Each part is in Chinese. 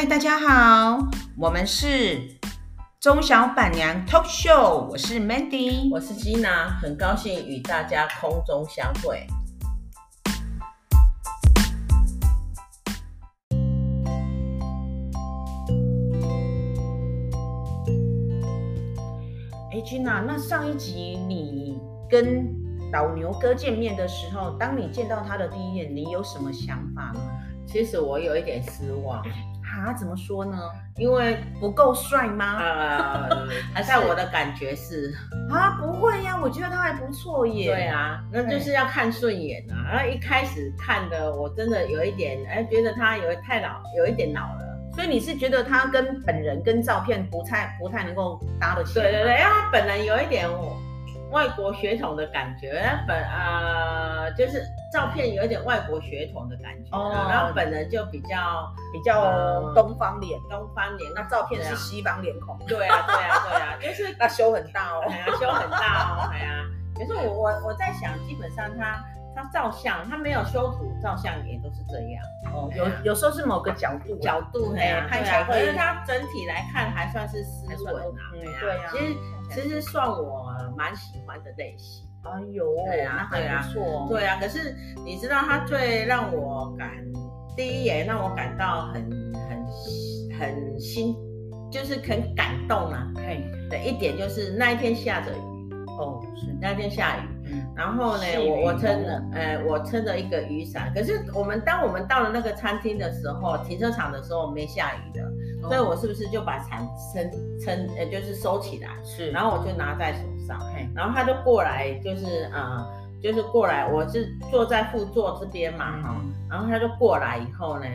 嗨，大家好，我们是中小板娘 Talk Show，我是 Mandy，我是 Gina，很高兴与大家空中相会。哎，Gina，那上一集你跟老牛哥见面的时候，当你见到他的第一眼，你有什么想法呢？其实我有一点失望。啊，怎么说呢？因为不够帅吗？啊、呃，还是我的感觉是啊，不会呀，我觉得他还不错耶。对啊，那就是要看顺眼啊。然后一开始看的，我真的有一点，哎，觉得他有太老，有一点老了。所以你是觉得他跟本人跟照片不太不太能够搭得起来？对对对，因为他本人有一点外国血统的感觉，本啊、呃、就是。照片有一点外国血统的感觉，哦、然后本人就比较比较东方脸，东方脸。那照片是西方脸孔。对啊，对啊，对啊，就是 那修很大哦，哎呀，修很大哦，哎呀。可是我我我在想，基本上他他照相，他没有修图，照相也都是这样。哦，有有时候是某个角度角度，哎呀，看起来会。可是他整体来看还算是斯文啊，对呀。其实其实算我蛮喜欢的类型。哎呦，对啊，对啊错，对啊。可是你知道，他最让我感第一眼让我感到很很很心，就是很感动啊。嘿，的一点就是那一天下着雨，哦，是那天下雨。嗯，然后呢，我我撑了，呃，我撑着一个雨伞。可是我们当我们到了那个餐厅的时候，停车场的时候没下雨的，所以我是不是就把伞撑撑，呃，就是收起来？是，然后我就拿在手上。然后他就过来，就是呃，就是过来，我是坐在副座这边嘛，哈、嗯。然后他就过来以后呢，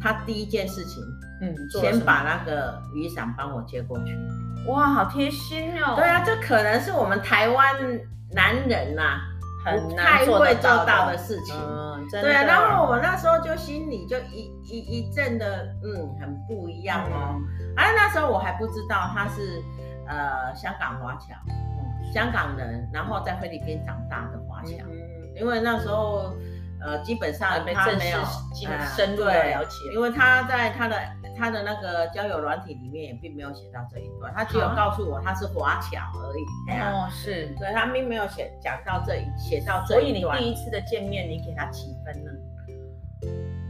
他第一件事情，嗯，先把那个雨伞帮我接过去。哇，好贴心哦。对啊，这可能是我们台湾男人呐、啊，很难会做到的事情。嗯，真的。对啊，然后我那时候就心里就一一一阵的，嗯，很不一样哦。而、嗯啊、那时候我还不知道他是呃香港华侨。香港人，然后在菲律宾长大的华侨，嗯，因为那时候，呃，基本上他没有深入的了解，因为他在他的他的那个交友软体里面也并没有写到这一段，他只有告诉我他是华侨而已。哦，是，对，他并没有写讲到这一写到这一段。所以你第一次的见面，你给他几分呢？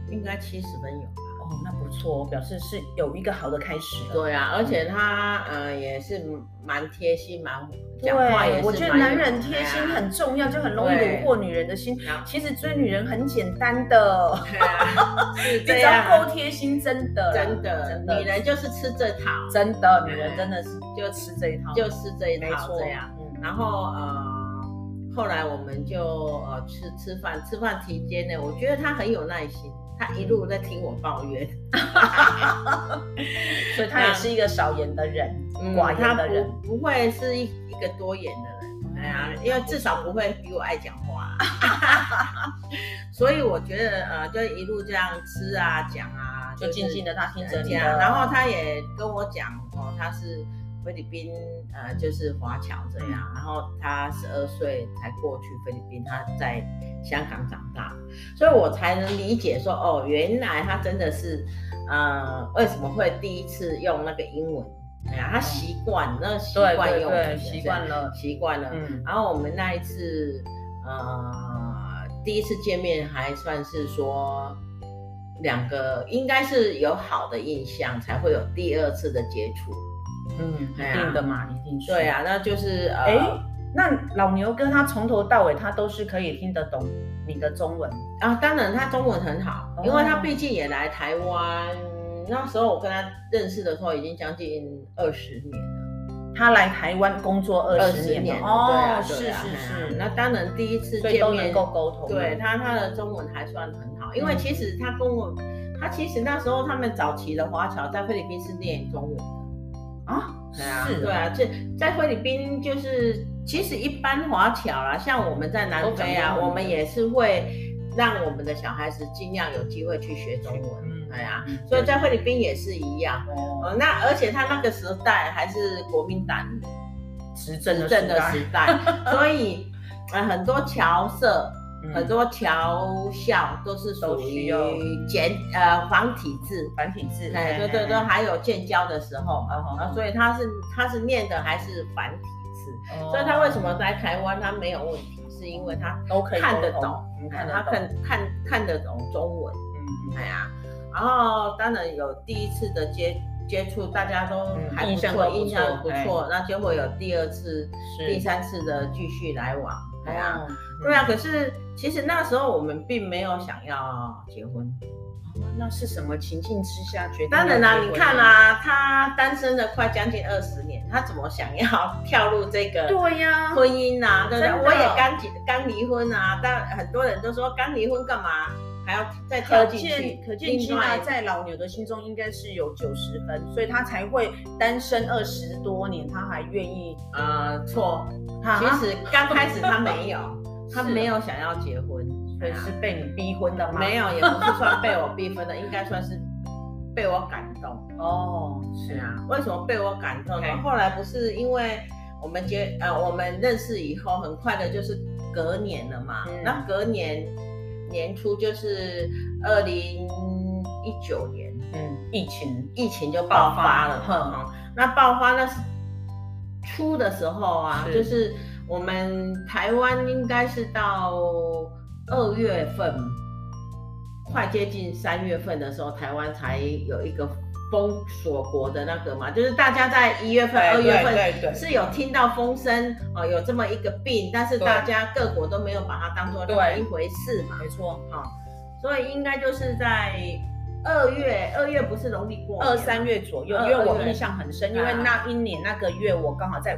应该七十分有。哦，那不错，表示是有一个好的开始。对啊，而且他呃也是蛮贴心，蛮讲话也是。我觉得男人贴心很重要，就很容易虏获女人的心。其实追女人很简单的，对啊，你 只要够贴心，真的，真的，真的，女人就是吃这套，真的，女人真的是就吃这一套，就吃这一套，这样。然后呃，后来我们就呃吃吃饭，吃饭期间呢，我觉得他很有耐心。他一路在听我抱怨，所以他也是一个少言的人，寡言的人，嗯、不，不会是一一个多言的人。哎呀，因为至少不会比我爱讲话。所以我觉得呃，就一路这样吃啊讲啊，就静静的他听着讲，然后他也跟我讲哦，他是。菲律宾呃，就是华侨这样，然后他十二岁才过去菲律宾，他在香港长大，所以我才能理解说，哦，原来他真的是，呃，为什么会第一次用那个英文？哎呀，他习惯，那习惯用，习惯了，习惯了。嗯，然后我们那一次，呃，第一次见面还算是说两个应该是有好的印象，才会有第二次的接触。嗯，一定的嘛，一定是。对啊，那就是呃，哎，那老牛哥他从头到尾他都是可以听得懂你的中文啊。当然他中文很好，因为他毕竟也来台湾。那时候我跟他认识的时候已经将近二十年了。他来台湾工作二十年了，哦，是是是。那当然第一次见面都能够沟通。对他，他的中文还算很好，因为其实他跟我，他其实那时候他们早期的华侨在菲律宾是念中文。啊，对啊，是，对啊，这在菲律宾就是，其实一般华侨啦，像我们在南非啊，我们也是会让我们的小孩子尽量有机会去学中文，嗯，对。啊，所以在菲律宾也是一样，哦，那而且他那个时代还是国民党执政的时代，所以呃很多侨社嗯、很多侨校都是属于简呃繁体字，繁体字，对对对，还有建交的时候，啊、嗯，所以他是他是念的还是繁体字，嗯、所以他为什么在台湾他没有问题，是因为他都可以看得懂，看他看看看得懂中文，嗯，哎呀，然后当然有第一次的接接触，大家都还不错，印象不错，那就会有第二次、第三次的继续来往，哎呀，对啊，可是。其实那时候我们并没有想要结婚，哦、那是什么情境之下决定？当然啦、啊，你看啊，他单身了快将近二十年，他怎么想要跳入这个对呀婚姻啊？对不对？我也刚结刚离婚啊，但很多人都说刚离婚干嘛还要再跳进去？可见可见，起码在老牛的心中应该是有九十分，所以他才会单身二十多年，他还愿意呃错。其实刚开始他没有。他没有想要结婚，所以是被你逼婚的吗？没有，也不是算被我逼婚的，应该算是被我感动。哦，是啊，为什么被我感动呢？后来不是因为我们结呃我们认识以后，很快的就是隔年了嘛。那隔年年初就是二零一九年，嗯，疫情疫情就爆发了。哼，那爆发那是初的时候啊，就是。我们台湾应该是到二月份，快接近三月份的时候，台湾才有一个封锁国的那个嘛，就是大家在一月份、二月份是有听到风声哦，有这么一个病，但是大家各国都没有把它当做另一回事嘛，没错，哈，所以应该就是在。二月，二月不是农历过二三月左右，因为我印象很深，因为那一年那个月我刚好在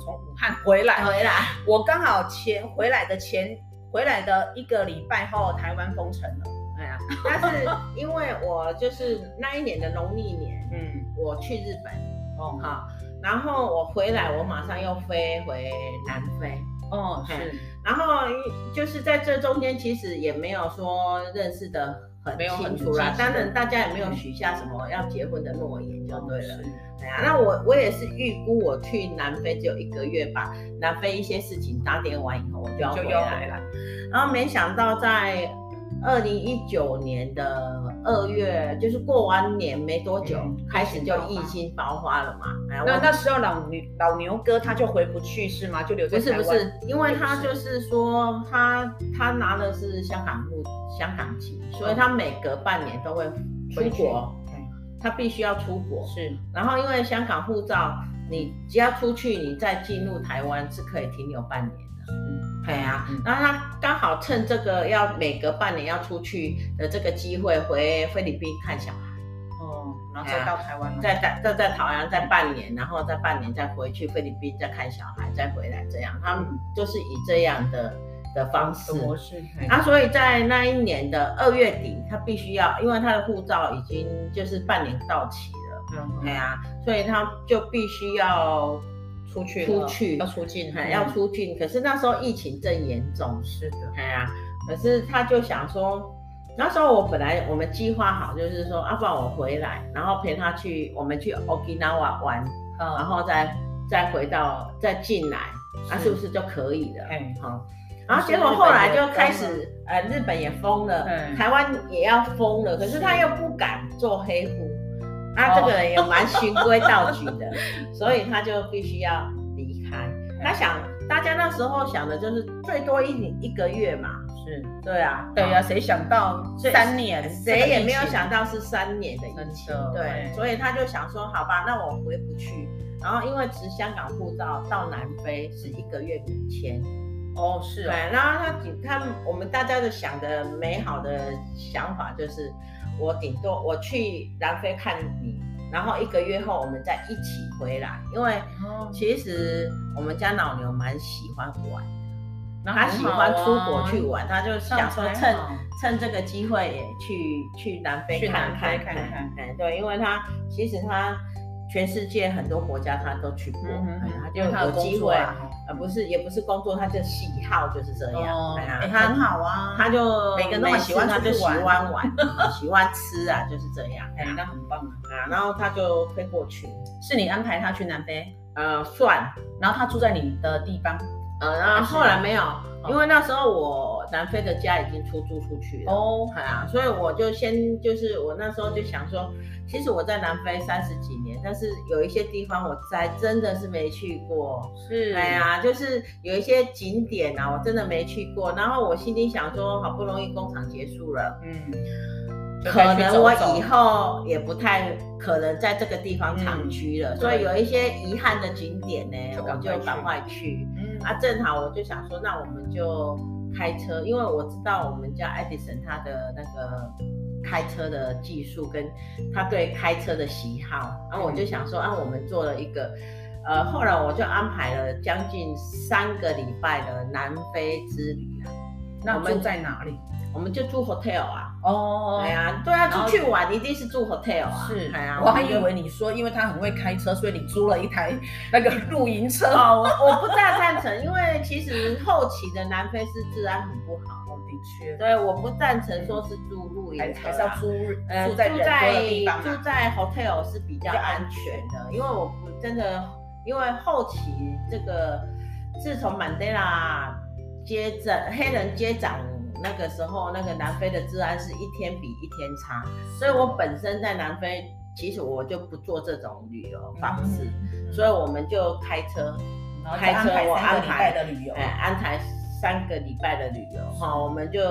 从武汉回来，回来，我刚好前回来的前回来的一个礼拜后，台湾封城了，哎呀，但是因为我就是那一年的农历年，嗯，我去日本，哦，好，然后我回来，我马上又飞回南非，哦，是，然后就是在这中间，其实也没有说认识的。很清楚啦，当然大家也没有许下什么要结婚的诺言，就对了。对啊，那我我也是预估我去南非只有一个月吧，南非一些事情打点完以后我就要回来了。然后没想到在二零一九年的二月，就是过完年没多久，开始就疫情爆发了嘛。那那时候老牛老牛哥他就回不去是吗？就留在台湾？不是不是，因为他就是说他他拿的是香港户香港籍。所以他每隔半年都会出国，他必须要出国。是，然后因为香港护照，你只要出去，你再进入台湾是可以停留半年的。嗯，对啊。然后他刚好趁这个要每隔半年要出去的这个机会回菲律宾看小孩。哦，然后再到台湾，再在再在台湾再半年，然后再半年再回去菲律宾再看小孩，再回来这样。他们就是以这样的。的方式模式，啊，所以在那一年的二月底，他必须要，因为他的护照已经就是半年到期了，嗯，对啊，所以他就必须要出去，出去要出境，要出境。可是那时候疫情正严重，是的，对啊。可是他就想说，那时候我本来我们计划好，就是说，要不然我回来，然后陪他去，我们去 Okinawa 玩，然后再再回到再进来，那是不是就可以了？嗯，好。然后结果后来就开始，呃，日本也封了，台湾也要封了，可是他又不敢做黑户，啊，这个人也蛮循规蹈矩的，所以他就必须要离开。他想，大家那时候想的就是最多一一个月嘛，是，对啊，对啊，谁想到三年，谁也没有想到是三年的疫情，对，所以他就想说，好吧，那我回不去。然后因为持香港护照到南非是一个月五千。哦，是啊，对，然后他顶他我们大家的想的美好的想法就是，我顶多我去南非看你，然后一个月后我们再一起回来，因为其实我们家老牛蛮喜欢玩的，他喜欢出国去玩，他就想说趁趁这个机会也去去南非看看看看，哎，对，因为他其实他。全世界很多国家他都去过，他就有机会，呃，不是，也不是工作，他就喜好就是这样，哎，他很好啊，他就每个人都喜欢，他就喜欢玩，喜欢吃啊，就是这样，哎，那很棒啊，然后他就飞过去，是你安排他去南非？呃，算，然后他住在你的地方，呃，然后后来没有，因为那时候我南非的家已经出租出去了哦，啊，所以我就先就是我那时候就想说，其实我在南非三十几年，但是有一些地方我在真的是没去过，是，哎呀，就是有一些景点啊，我真的没去过，然后我心里想说，好不容易工厂结束了，嗯。可能我以后也不太可能在这个地方长居了，嗯、所以有一些遗憾的景点呢，就我就赶快去。嗯啊，正好我就想说，那我们就开车，因为我知道我们家爱迪生他的那个开车的技术跟他对开车的喜好，然后我就想说，啊，我们做了一个，呃，后来我就安排了将近三个礼拜的南非之旅啊。那我们在哪里？我们就住 hotel 啊，哦，对啊，对啊，出去玩一定是住 hotel 啊，是，哎呀，我还以为你说，因为他很会开车，所以你租了一台那个露营车。哦，我我不大赞成，因为其实后期的南非是治安很不好，的确，对，我不赞成说是住露营车，还是要租，呃，住在住在住在 hotel 是比较安全的，因为我不真的，因为后期这个自从曼德拉接掌黑人接掌。那个时候，那个南非的治安是一天比一天差，所以我本身在南非，其实我就不做这种旅游方式，嗯、所以我们就开车，开车我安排的旅游，哎，安排三个礼拜的旅游，哈，我们就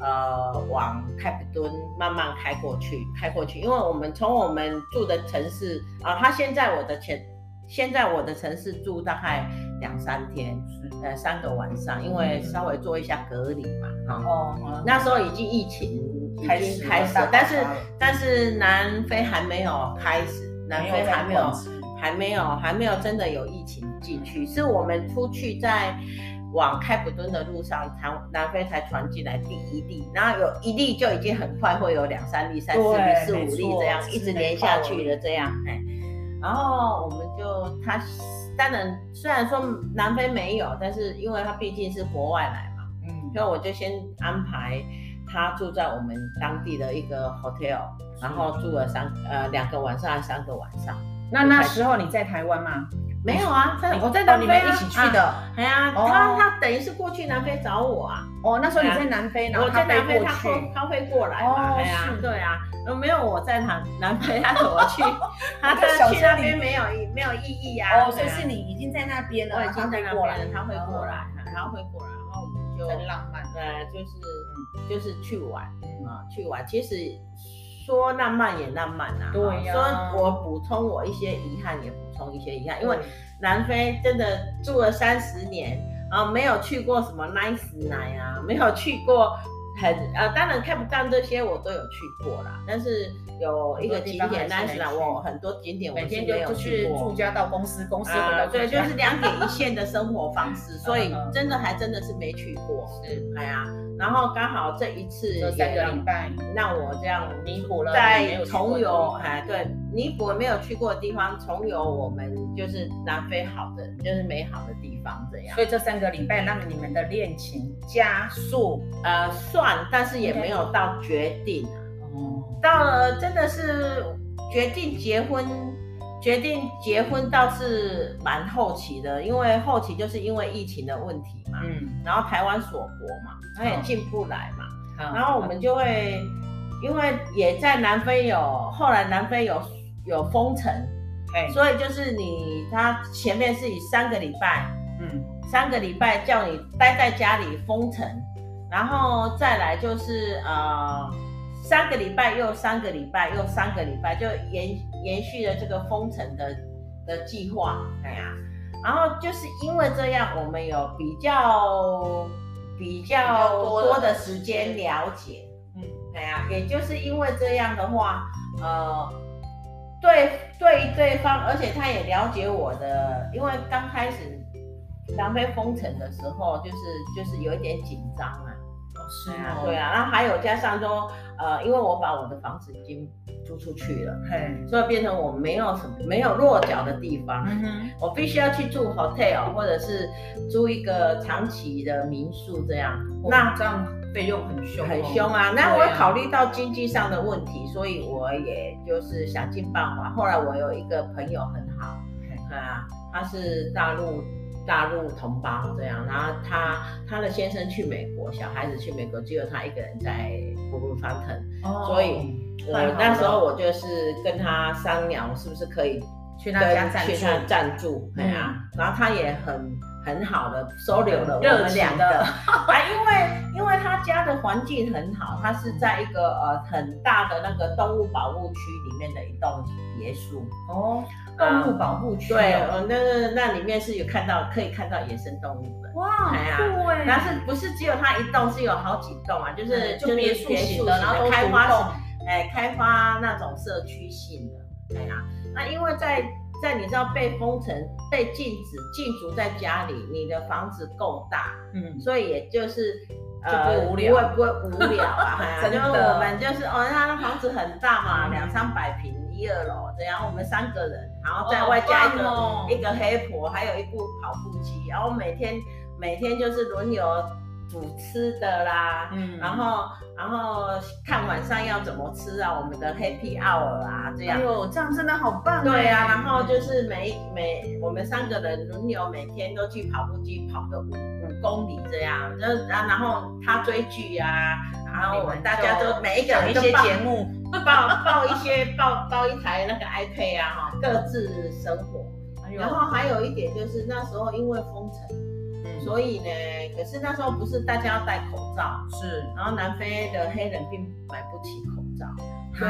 呃往开普敦慢慢开过去，开过去，因为我们从我们住的城市啊，他现在我的前，现在我的城市住大概两三天。呃，三个晚上，因为稍微做一下隔离嘛，哈。哦。那时候已经疫情已经开始了，但是但是南非还没有开始，南非还没有还没有还没有真的有疫情进去，是我们出去在往开普敦的路上，才南非才传进来第一例，然后有一例就已经很快会有两三例、三四例、四五例这样一直连下去的这样，哎，然后我们就他。当然，虽然说南非没有，但是因为他毕竟是国外来嘛，嗯，所以我就先安排他住在我们当地的一个 hotel，然后住了三呃两个晚上还是三个晚上。那那时候你在台湾吗？没有啊，我在南非一起去的。哎呀，他他等于是过去南非找我啊。哦，那时候你在南非，然后我在南非，他会他会过来嘛？哎呀，对啊，没有我在南南非，他怎么去？他去那边没有没有意义啊。哦，所以是你已经在那边了，我已经在那边了，他会过来，他会过来，然后我们就很浪漫，对，就是就是去玩啊，去玩。其实说浪漫也浪漫啊，对呀。说我补充我一些遗憾也补。充一些遗憾，因为南非真的住了三十年，然后没有去过什么 nice 奶啊，没有去过很呃，当然看不到这些我都有去过啦，但是有一个景点 nice 奶，我很多景点我是没有去过。住家到公司，公司回到对，就是两点一线的生活方式，所以真的还真的是没去过。是，哎呀，然后刚好这一次这三个礼拜，让我这样弥补了在重游，哎，对。弥补没有去过的地方，重游我们就是南非好的，就是美好的地方这样。所以这三个礼拜让你们的恋情加速，呃，算，但是也没有到决定啊。哦，到了真的是决定结婚，决定结婚倒是蛮后期的，因为后期就是因为疫情的问题嘛，嗯，然后台湾锁国嘛，他也进不来嘛，嗯、然后我们就会，因为也在南非有，后来南非有。有封城，嘿。所以就是你，他前面是以三个礼拜，嗯，三个礼拜叫你待在家里封城，然后再来就是呃，三个礼拜又三个礼拜又三个礼拜，就延延续了这个封城的的计划，哎呀，然后就是因为这样，我们有比较比较多的时间了解，嗯，哎呀，也就是因为这样的话，呃。对对对方，而且他也了解我的，因为刚开始南非封城的时候，就是就是有一点紧张啊。哦，是啊，对啊，然后还有加上说，呃，因为我把我的房子已经租出去了，嘿，所以变成我没有什么没有落脚的地方，嗯哼，我必须要去住 hotel 或者是租一个长期的民宿这样。哦、那这样。费用很凶，很凶啊！那我考虑到经济上的问题，所以我也就是想尽办法。后来我有一个朋友很好，啊，他是大陆大陆同胞这样，然后他他的先生去美国，小孩子去美国，只有他一个人在 Bloemfontein，哦，所以我那时候我就是跟他商量，是不是可以去他家暂去他暂住，对啊，然后他也很很好的收留了我们两个，啊，因为因为他家的环境很好，他是在一个呃很大的那个动物保护区里面的一栋别墅哦。动物保护区、哦，对，哦，那那那里面是有看到，可以看到野生动物的。哇，哎呀，但是不是只有它一栋，是有好几栋啊，就是、嗯、就别墅型的，然后开发，哎，开发那种社区性的，哎呀，那因为在在你知道被封城、被禁止禁足在家里，你的房子够大，嗯，所以也就是。就不会无聊，不会不会无聊啊！真的，我们就是哦，他的房子很大嘛，两三百平，一二楼这样，我们三个人，然后再外加一个、哦、一个黑婆，还有一部跑步机，然后每天每天就是轮流煮吃的啦，嗯，然后然后看晚上要怎么吃啊，我们的 Happy Hour 啊，这样，哎呦，这样真的好棒！对啊，然后就是每每我们三个人轮流每天都去跑步机跑个五。五公里这样，就然然后他追剧啊，然后我们大家都每一个人一些节目，报报一些报报一台那个 iPad 啊，哈，各自生活。然后还有一点就是那时候因为封城，嗯，所以呢，可是那时候不是大家要戴口罩，是，然后南非的黑人并买不起口罩，对。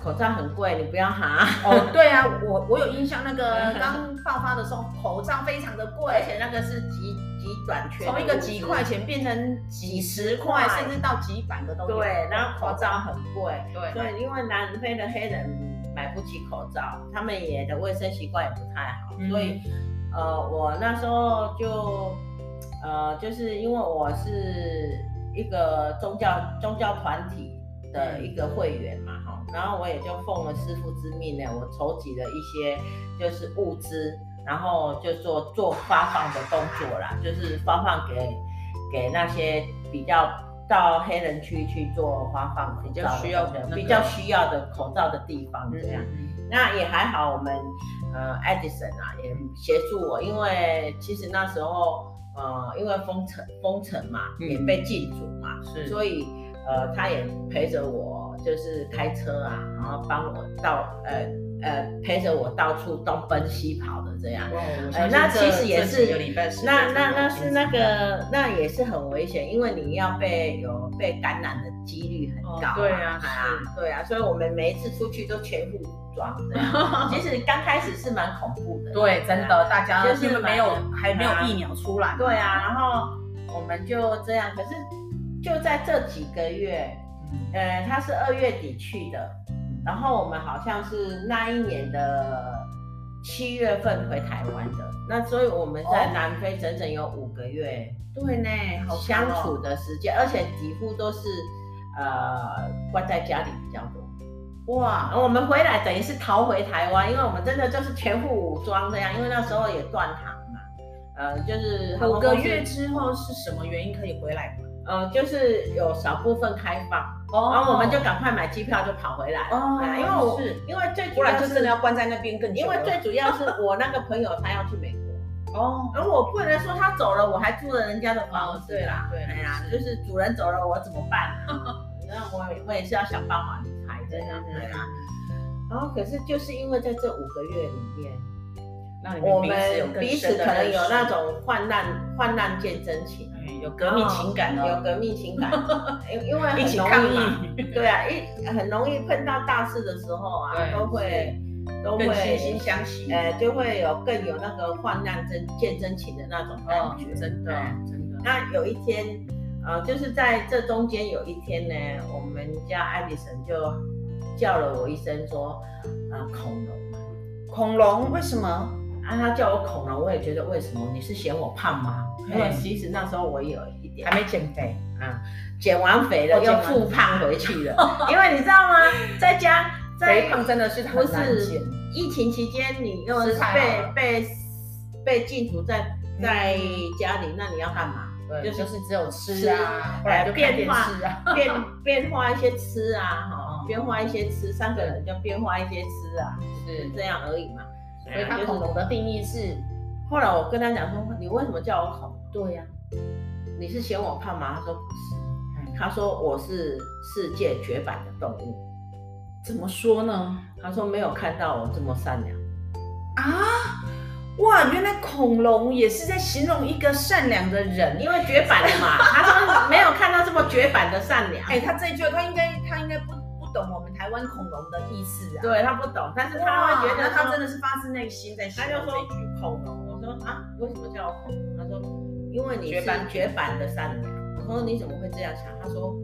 口罩很贵，你不要哈。哦，对啊，我我有印象，那个 刚爆发的时候，口罩非常的贵，而且那个是极极短缺，从一个几块钱变成几十块，甚至到几百个都有。对，然后口罩很贵，对，所以因为南非的黑人买不起口罩，他们也的卫生习惯也不太好，所以呃，我那时候就呃，就是因为我是一个宗教宗教团体的一个会员嘛。哈然后我也就奉了师傅之命呢，我筹集了一些就是物资，然后就做做发放的动作啦，就是发放给给那些比较到黑人区去做发放比较需要的、那个、比较需要的口罩的地方这样。嗯、那也还好，我们呃，Edison 啊也协助我，因为其实那时候呃，因为封城封城嘛，也被禁足嘛，嗯，所以呃，他也陪着我。就是开车啊，然后帮我到呃呃陪着我到处东奔西跑的这样。呃，那其实也是，那那那是那个那也是很危险，因为你要被有被感染的几率很高。对啊，对啊，所以我们每一次出去都全副武装这样。其实刚开始是蛮恐怖的。对，真的，大家就是没有还没有疫苗出来。对啊，然后我们就这样，可是就在这几个月。呃，他是二月底去的，然后我们好像是那一年的七月份回台湾的，那所以我们在南非整整有五个月，对呢，好相处的时间，而且几乎都是呃关在家里比较多。哇，我们回来等于是逃回台湾，因为我们真的就是全副武装这样，因为那时候也断航嘛，呃，就是五个月之后是什么原因可以回来？呃，就是有少部分开放，哦、然后我们就赶快买机票就跑回来。哦，因为我是因为最主要是真的要关在那边更久。因为最主要是 我那个朋友他要去美国。哦，而我不能说他走了我还住了人家的房子。对啦，对，哎呀，就是主人走了我怎么办？那我我也是要想办法离开这样，对啊。然后可是就是因为在这五个月里面，我们彼此可能有那种患难患难见真情。有革命情感哦，有革命情感，因因为很容易，对啊，一很容易碰到大事的时候啊，都会都会惺惺相惜，呃，就会有更有那个患难真见真情的那种感觉，真的真的。那有一天，呃，就是在这中间有一天呢，我们家爱迪生就叫了我一声说，呃，恐龙，恐龙？为什么？啊，他叫我恐龙，我也觉得为什么？你是嫌我胖吗？因为其实那时候我有一点还没减肥啊，减完肥了又复胖回去了。因为你知道吗，在家肥胖真的是很难减。疫情期间你又是被被被禁足在在家里，那你要干嘛？对，就是只有吃啊，来，变化变变化一些吃啊，哈，变化一些吃，三个人就变化一些吃啊，是这样而已嘛。所以它恐龙的定义是。后来我跟他讲说，你为什么叫我恐？对呀、啊，你是嫌我胖吗？他说不是，嗯、他说我是世界绝版的动物。怎么说呢？他说没有看到我这么善良啊。哇，原来恐龙也是在形容一个善良的人，因为绝版了嘛。他说没有看到这么绝版的善良。哎、欸，他这一句他应该懂我们台湾恐龙的意思啊。对，他不懂，但是他会觉得他真的是发自内心在形容这句恐龙。我说啊，为什么叫恐龙？他说因为你是绝版绝版的善良。我说你怎么会这样想？他说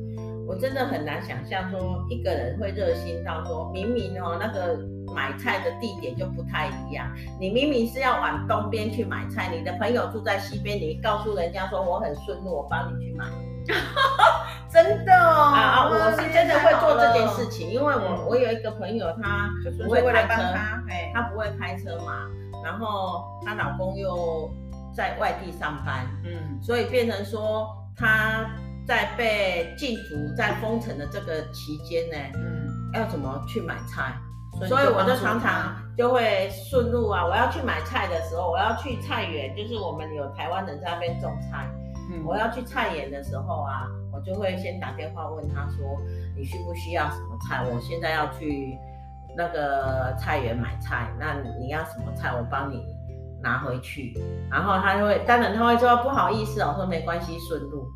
我真的很难想象说一个人会热心到说明明哦那个。买菜的地点就不太一样，你明明是要往东边去买菜，你的朋友住在西边，你告诉人家说我很顺路，我帮你去买，真的哦啊，我是真的会做这件事情，因为我我有一个朋友，他不会开车，他不会开车嘛，然后她老公又在外地上班，嗯，所以变成说她在被禁足、在封城的这个期间呢，嗯，要怎么去买菜？所以我就常常就会顺路啊，我要去买菜的时候，我要去菜园，就是我们有台湾人在那边种菜。嗯，我要去菜园的时候啊，我就会先打电话问他说，你需不需要什么菜？我现在要去那个菜园买菜，那你要什么菜，我帮你拿回去。然后他就会，当然他会说不好意思哦，我说没关系，顺路。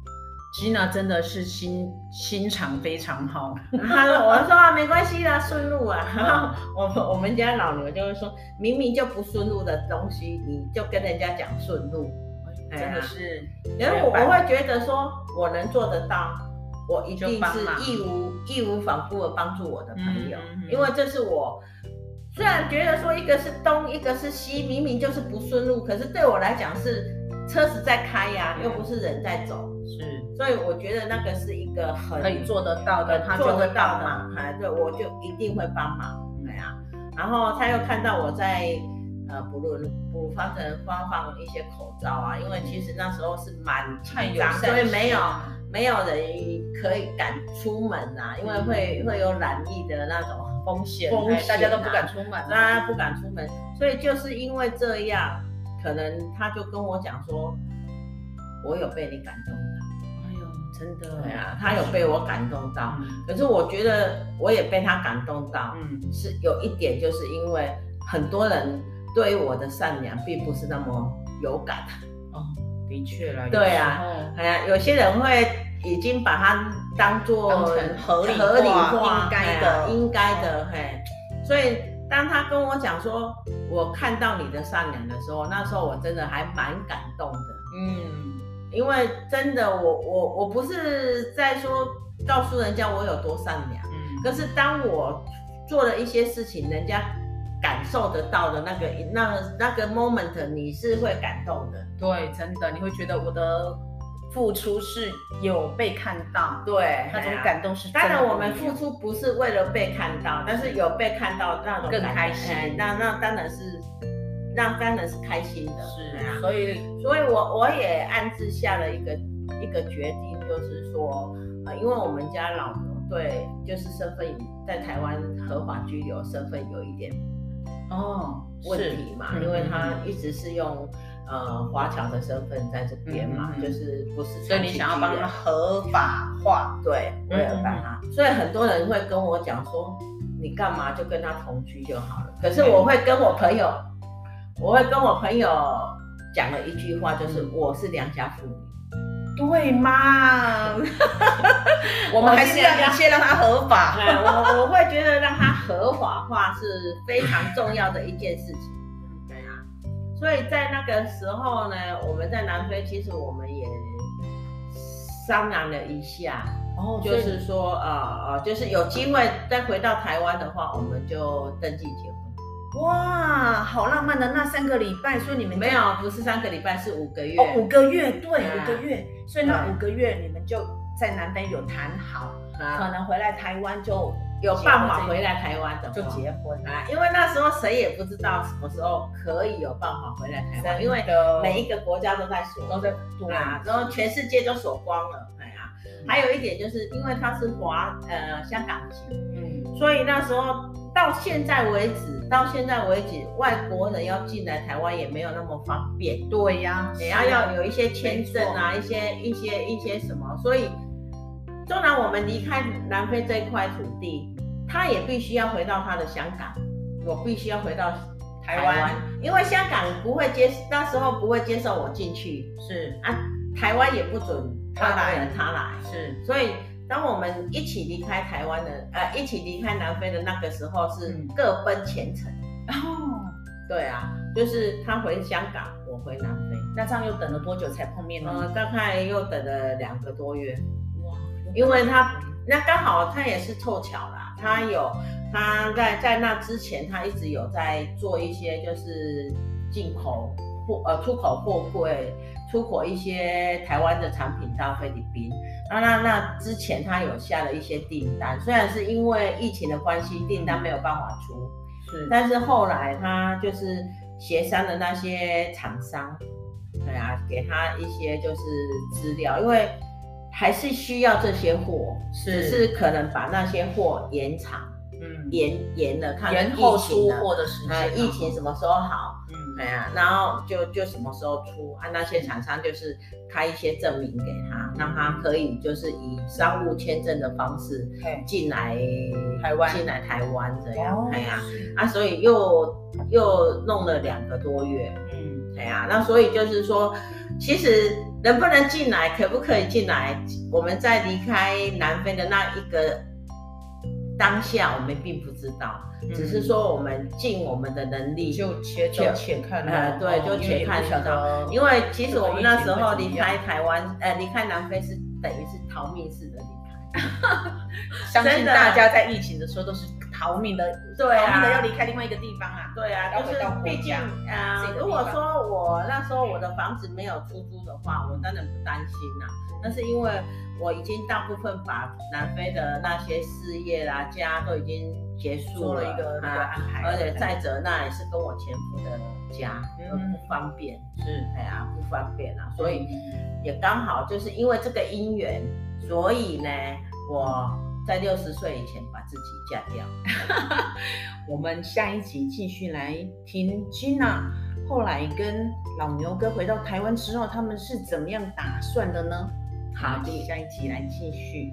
Gina 真的是心心肠非常好。他说：“我说啊，没关系啦，顺路啊。”然后我我们家老牛就会说：“明明就不顺路的东西，你就跟人家讲顺路。”真的是，因为我我会觉得说，我能做得到，我一定是义无义无反顾的帮助我的朋友，嗯嗯嗯、因为这是我虽然觉得说一个是东，一个是西，明明就是不顺路，可是对我来讲是车子在开呀、啊，又不是人在走。是。所以我觉得那个是一个很可以做得到的，他做得到嘛？哎，对，我就一定会帮忙，对啊。然后他又看到我在呃，补录补方城发放一些口罩啊，因为其实那时候是蛮紧张，所以没有没有人可以敢出门啊，因为会会有染疫的那种风险，风险大家都不敢出门，大家不敢出门。所以就是因为这样，可能他就跟我讲说，我有被你感动。真的，对啊，他有被我感动到，嗯、可是我觉得我也被他感动到，嗯，是有一点，就是因为很多人对于我的善良并不是那么有感。哦，的确了，对啊，哎呀，有些人会已经把它当做合理合理化，应该的，应该的，嘿。所以当他跟我讲说，我看到你的善良的时候，那时候我真的还蛮感动的，嗯。因为真的，我我我不是在说告诉人家我有多善良，嗯，可是当我做了一些事情，人家感受得到的那个那那个 moment，你是会感动的。对，真的，你会觉得我的付出是有被看到，对，那种感动是。当然，我们付出不是为了被看到，但是有被看到那种更开心，那那当然是。那当然是开心的，是啊，所以，所以我我也暗自下了一个一个决定，就是说，呃，因为我们家老牛对，就是身份在台湾合法居留身份有一点哦问题嘛，因为他一直是用呃华侨的身份在这边嘛，嗯、就是不是，所以你想要帮他合法化，对，为了帮他，所以很多人会跟我讲说，你干嘛就跟他同居就好了，可是我会跟我朋友。我会跟我朋友讲了一句话，就是我是良家妇女，对吗？我们还是要先让它合法。我我会觉得让它合法化是非常重要的一件事情。对啊，所以在那个时候呢，我们在南非，其实我们也商量了一下，哦，就是说，呃呃，就是有机会再回到台湾的话，我们就登记结婚。哇，好浪漫的那三个礼拜，所以你们没有，不是三个礼拜，是五个月。哦，五个月，对，五个月。所以那五个月你们就在南非有谈好，可能回来台湾就有办法回来台湾的就结婚啊。因为那时候谁也不知道什么时候可以有办法回来台湾，因为每一个国家都在锁，都在啊，然后全世界都锁光了。哎呀，还有一点就是因为他是华呃香港籍，嗯，所以那时候。到现在为止，到现在为止，外国人要进来台湾也没有那么方便。对呀，也要要有一些签证啊，一些一些一些什么，所以，纵然我们离开南非这块土地，他也必须要回到他的香港，我必须要回到台湾，因为香港不会接，那时候不会接受我进去，是。啊，台湾也不准他来，他来，是，所以。当我们一起离开台湾的，呃，一起离开南非的那个时候，是各奔前程。哦，对啊，就是他回香港，我回南非。那这样又等了多久才碰面呢？呃，大概又等了两个多月。哇，因为他那刚好他也是凑巧啦，他有他在在那之前，他一直有在做一些就是进口货呃出口货柜。出口一些台湾的产品到菲律宾，那那那之前他有下了一些订单，虽然是因为疫情的关系，订单没有办法出，是，但是后来他就是协商的那些厂商，对啊，给他一些就是资料，因为还是需要这些货，是，只是可能把那些货延长，嗯，延延了，看延后出货的时间，呃，疫情什么时候好？对啊，然后就就什么时候出啊？那些厂商就是开一些证明给他，让他可以就是以商务签证的方式进来台湾，进来台湾这样。哎呀，啊，所以又又弄了两个多月。嗯，对啊，那所以就是说，其实能不能进来，可不可以进来，我们在离开南非的那一个当下，我们并不知道。只是说我们尽我们的能力，就且走且看。呃，对，就且看得到。因为其实我们那时候离开台湾，呃，离开南非是等于是逃命似的离开。相信大家在疫情的时候都是逃命的，对啊，逃命的要离开另外一个地方啊。对啊，就是毕竟，啊，如果说我那时候我的房子没有出租的话，我当然不担心呐。那是因为我已经大部分把南非的那些事业啦、家都已经。结束了，了一个那个安排，而且再者那也是跟我前夫的家，嗯，不方便，是，哎呀，不方便啊，所以也刚好就是因为这个姻缘，所以呢，我在六十岁以前把自己嫁掉。我们下一集继续来听 Gina 后来跟老牛哥回到台湾之后，他们是怎么样打算的呢？好的，下一集来继续。